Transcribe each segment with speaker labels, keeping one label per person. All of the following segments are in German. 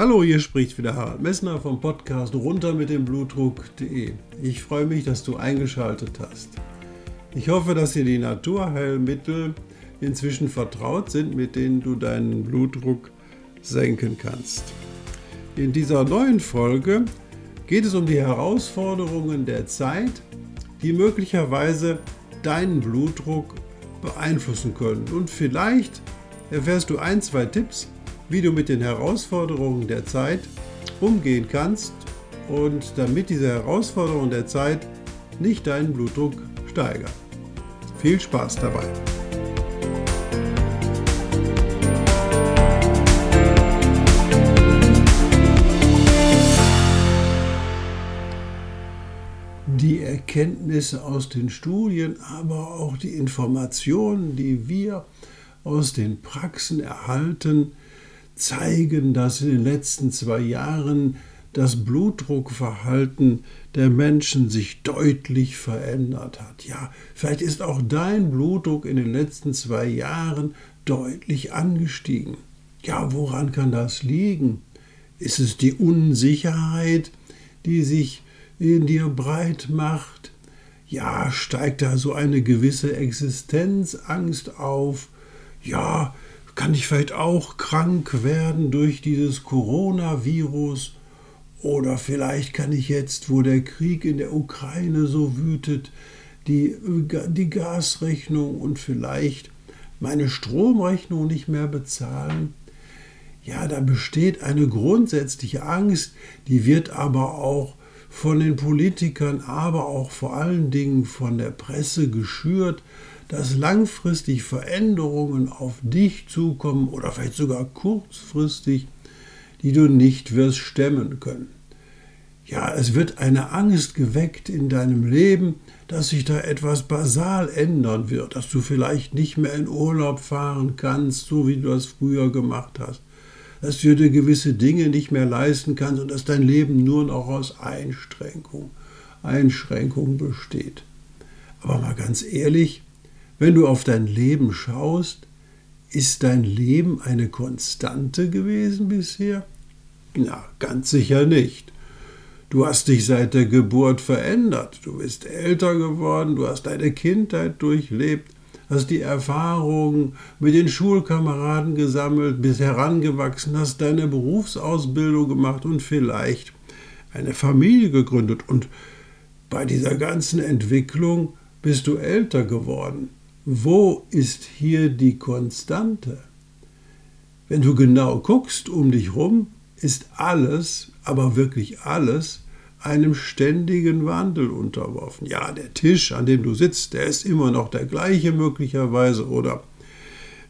Speaker 1: Hallo, hier spricht wieder Harald Messner vom Podcast runter mit dem Blutdruck.de. Ich freue mich, dass du eingeschaltet hast. Ich hoffe, dass dir die Naturheilmittel inzwischen vertraut sind, mit denen du deinen Blutdruck senken kannst. In dieser neuen Folge geht es um die Herausforderungen der Zeit, die möglicherweise deinen Blutdruck beeinflussen können. Und vielleicht erfährst du ein, zwei Tipps, wie du mit den Herausforderungen der Zeit umgehen kannst und damit diese Herausforderungen der Zeit nicht deinen Blutdruck steigern. Viel Spaß dabei! Die Erkenntnisse aus den Studien, aber auch die Informationen, die wir aus den Praxen erhalten, zeigen, dass in den letzten zwei Jahren das Blutdruckverhalten der Menschen sich deutlich verändert hat. Ja, vielleicht ist auch dein Blutdruck in den letzten zwei Jahren deutlich angestiegen. Ja, woran kann das liegen? Ist es die Unsicherheit, die sich in dir breit macht? Ja, steigt da so eine gewisse Existenzangst auf? Ja, kann ich vielleicht auch krank werden durch dieses Coronavirus? Oder vielleicht kann ich jetzt, wo der Krieg in der Ukraine so wütet, die, die Gasrechnung und vielleicht meine Stromrechnung nicht mehr bezahlen? Ja, da besteht eine grundsätzliche Angst, die wird aber auch von den Politikern, aber auch vor allen Dingen von der Presse geschürt, dass langfristig Veränderungen auf dich zukommen oder vielleicht sogar kurzfristig, die du nicht wirst stemmen können. Ja, es wird eine Angst geweckt in deinem Leben, dass sich da etwas basal ändern wird, dass du vielleicht nicht mehr in Urlaub fahren kannst, so wie du das früher gemacht hast, dass du dir gewisse Dinge nicht mehr leisten kannst und dass dein Leben nur noch aus Einschränkung, Einschränkung besteht. Aber mal ganz ehrlich, wenn du auf dein Leben schaust, ist dein Leben eine Konstante gewesen bisher? Na, ganz sicher nicht. Du hast dich seit der Geburt verändert, du bist älter geworden, du hast deine Kindheit durchlebt, hast die Erfahrungen mit den Schulkameraden gesammelt, bist herangewachsen, hast deine Berufsausbildung gemacht und vielleicht eine Familie gegründet. Und bei dieser ganzen Entwicklung bist du älter geworden. Wo ist hier die Konstante? Wenn du genau guckst um dich rum, ist alles, aber wirklich alles, einem ständigen Wandel unterworfen. Ja, der Tisch, an dem du sitzt, der ist immer noch der gleiche möglicherweise oder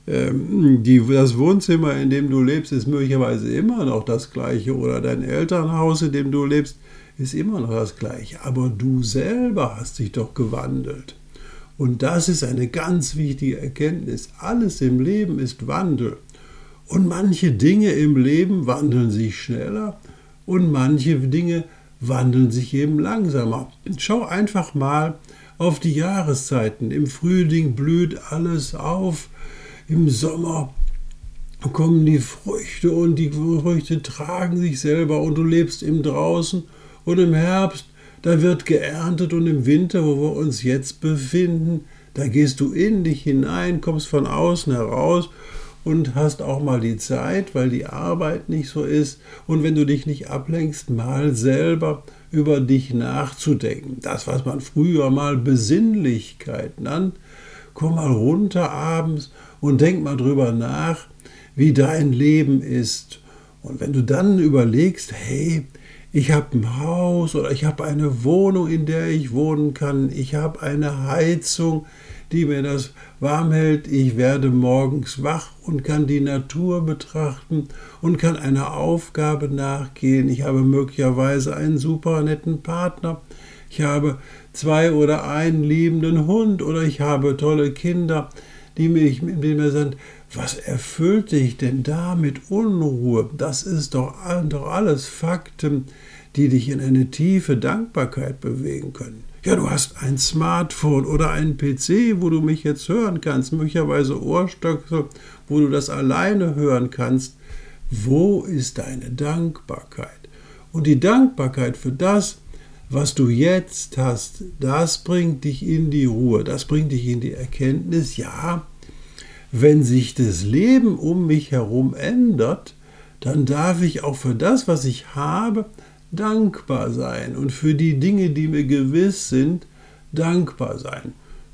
Speaker 1: ähm, die, das Wohnzimmer, in dem du lebst, ist möglicherweise immer noch das gleiche oder dein Elternhaus, in dem du lebst, ist immer noch das gleiche. Aber du selber hast dich doch gewandelt. Und das ist eine ganz wichtige Erkenntnis. Alles im Leben ist Wandel. Und manche Dinge im Leben wandeln sich schneller und manche Dinge wandeln sich eben langsamer. Schau einfach mal auf die Jahreszeiten. Im Frühling blüht alles auf, im Sommer kommen die Früchte und die Früchte tragen sich selber und du lebst im Draußen und im Herbst da wird geerntet und im Winter, wo wir uns jetzt befinden, da gehst du in dich hinein, kommst von außen heraus und hast auch mal die Zeit, weil die Arbeit nicht so ist und wenn du dich nicht ablenkst, mal selber über dich nachzudenken. Das, was man früher mal Besinnlichkeit nannt, komm mal runter abends und denk mal drüber nach, wie dein Leben ist. Und wenn du dann überlegst, hey, ich habe ein Haus oder ich habe eine Wohnung, in der ich wohnen kann, ich habe eine Heizung, die mir das warm hält, ich werde morgens wach und kann die Natur betrachten und kann einer Aufgabe nachgehen, ich habe möglicherweise einen super netten Partner, ich habe zwei oder einen liebenden Hund oder ich habe tolle Kinder, die mich mit mir sind. Was erfüllt dich denn da mit Unruhe? Das ist doch, alles Fakten, die dich in eine tiefe Dankbarkeit bewegen können. Ja, du hast ein Smartphone oder einen PC, wo du mich jetzt hören kannst, möglicherweise Ohrstöcke, wo du das alleine hören kannst. Wo ist deine Dankbarkeit? Und die Dankbarkeit für das, was du jetzt hast, das bringt dich in die Ruhe, das bringt dich in die Erkenntnis, ja, wenn sich das Leben um mich herum ändert, dann darf ich auch für das, was ich habe, dankbar sein und für die Dinge, die mir gewiss sind, dankbar sein.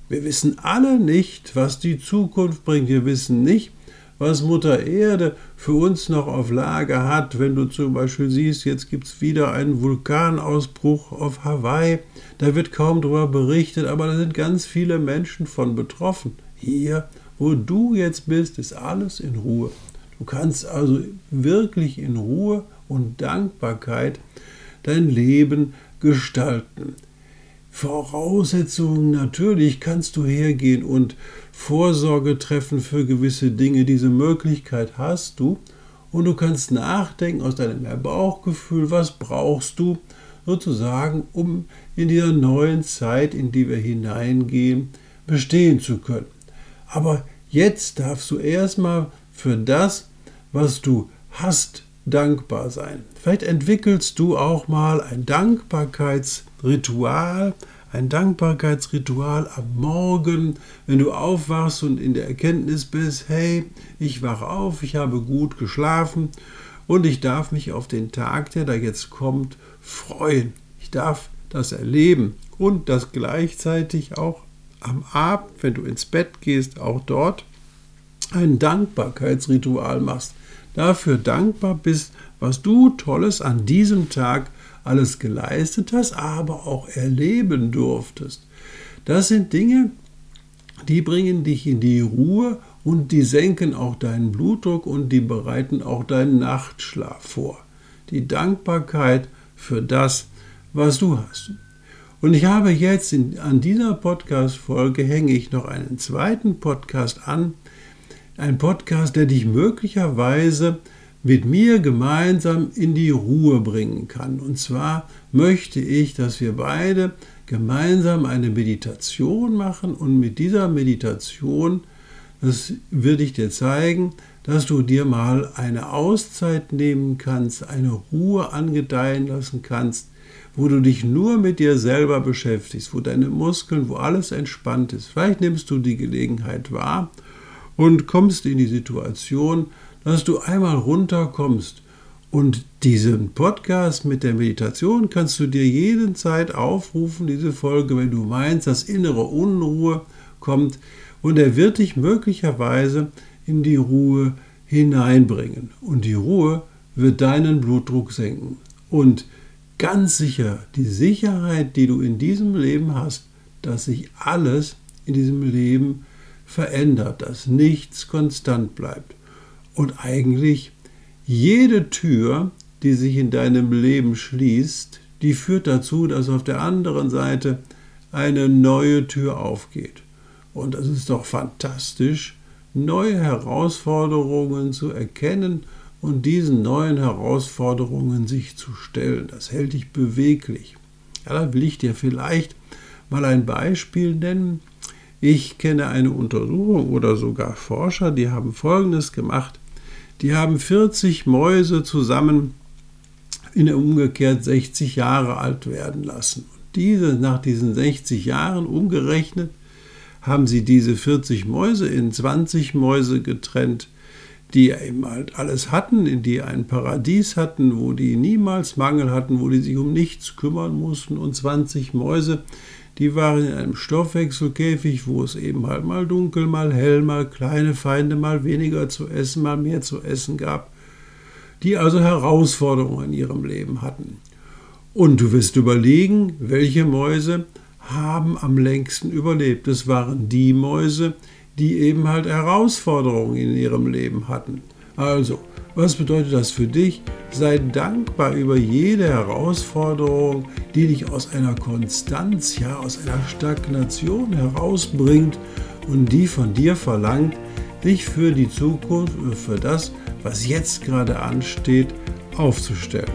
Speaker 1: Wir wissen alle nicht, was die Zukunft bringt. Wir wissen nicht, was Mutter Erde für uns noch auf Lager hat. Wenn du zum Beispiel siehst, jetzt gibt es wieder einen Vulkanausbruch auf Hawaii. Da wird kaum darüber berichtet, aber da sind ganz viele Menschen von betroffen. Hier, wo du jetzt bist, ist alles in Ruhe. Du kannst also wirklich in Ruhe und Dankbarkeit dein Leben gestalten. Voraussetzungen natürlich kannst du hergehen und Vorsorge treffen für gewisse Dinge. Diese Möglichkeit hast du und du kannst nachdenken aus deinem Bauchgefühl, was brauchst du sozusagen, um in dieser neuen Zeit, in die wir hineingehen, bestehen zu können. Aber jetzt darfst du erstmal für das, was du hast, dankbar sein. Vielleicht entwickelst du auch mal ein Dankbarkeitsritual, ein Dankbarkeitsritual am Morgen, wenn du aufwachst und in der Erkenntnis bist, hey, ich wache auf, ich habe gut geschlafen und ich darf mich auf den Tag, der da jetzt kommt, freuen. Ich darf das erleben und das gleichzeitig auch am Abend, wenn du ins Bett gehst, auch dort ein Dankbarkeitsritual machst dafür dankbar bist, was du Tolles an diesem Tag alles geleistet hast, aber auch erleben durftest. Das sind Dinge, die bringen dich in die Ruhe und die senken auch deinen Blutdruck und die bereiten auch deinen Nachtschlaf vor. Die Dankbarkeit für das, was du hast. Und ich habe jetzt in, an dieser Podcast-Folge hänge ich noch einen zweiten Podcast an, ein Podcast, der dich möglicherweise mit mir gemeinsam in die Ruhe bringen kann. Und zwar möchte ich, dass wir beide gemeinsam eine Meditation machen und mit dieser Meditation, das würde ich dir zeigen, dass du dir mal eine Auszeit nehmen kannst, eine Ruhe angedeihen lassen kannst, wo du dich nur mit dir selber beschäftigst, wo deine Muskeln, wo alles entspannt ist. Vielleicht nimmst du die Gelegenheit wahr und kommst in die Situation, dass du einmal runterkommst. Und diesen Podcast mit der Meditation kannst du dir jeden Zeit aufrufen, diese Folge, wenn du meinst, dass innere Unruhe kommt. Und er wird dich möglicherweise in die Ruhe hineinbringen. Und die Ruhe wird deinen Blutdruck senken. Und ganz sicher, die Sicherheit, die du in diesem Leben hast, dass sich alles in diesem Leben verändert, dass nichts konstant bleibt. Und eigentlich jede Tür, die sich in deinem Leben schließt, die führt dazu, dass auf der anderen Seite eine neue Tür aufgeht. Und das ist doch fantastisch, neue Herausforderungen zu erkennen und diesen neuen Herausforderungen sich zu stellen. Das hält dich beweglich. Ja, da will ich dir vielleicht mal ein Beispiel nennen. Ich kenne eine Untersuchung oder sogar Forscher, die haben Folgendes gemacht. Die haben 40 Mäuse zusammen in umgekehrt 60 Jahre alt werden lassen. Und diese, nach diesen 60 Jahren umgerechnet, haben sie diese 40 Mäuse in 20 Mäuse getrennt, die eben halt alles hatten, in die ein Paradies hatten, wo die niemals Mangel hatten, wo die sich um nichts kümmern mussten, und 20 Mäuse, die waren in einem Stoffwechselkäfig, wo es eben halt mal dunkel, mal hell, mal kleine Feinde, mal weniger zu essen, mal mehr zu essen gab, die also Herausforderungen in ihrem Leben hatten. Und du wirst überlegen, welche Mäuse haben am längsten überlebt. Es waren die Mäuse, die eben halt Herausforderungen in ihrem Leben hatten. Also, Was bedeutet das für dich? Sei dankbar über jede Herausforderung, die dich aus einer Konstanz, ja aus einer Stagnation herausbringt und die von dir verlangt, dich für die Zukunft und für das, was jetzt gerade ansteht, aufzustellen.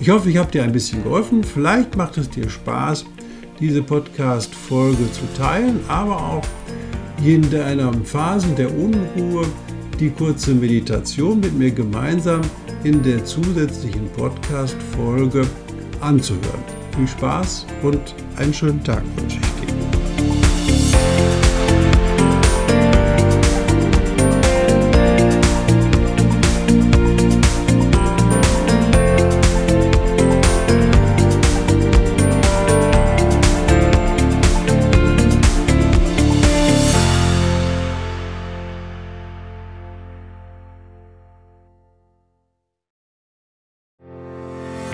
Speaker 1: Ich hoffe, ich habe dir ein bisschen geholfen. Vielleicht macht es dir Spaß, diese Podcast-Folge zu teilen, aber auch in deiner Phasen der Unruhe die kurze Meditation mit mir gemeinsam in der zusätzlichen Podcast-Folge anzuhören. Viel Spaß und einen schönen Tag wünsche ich dir.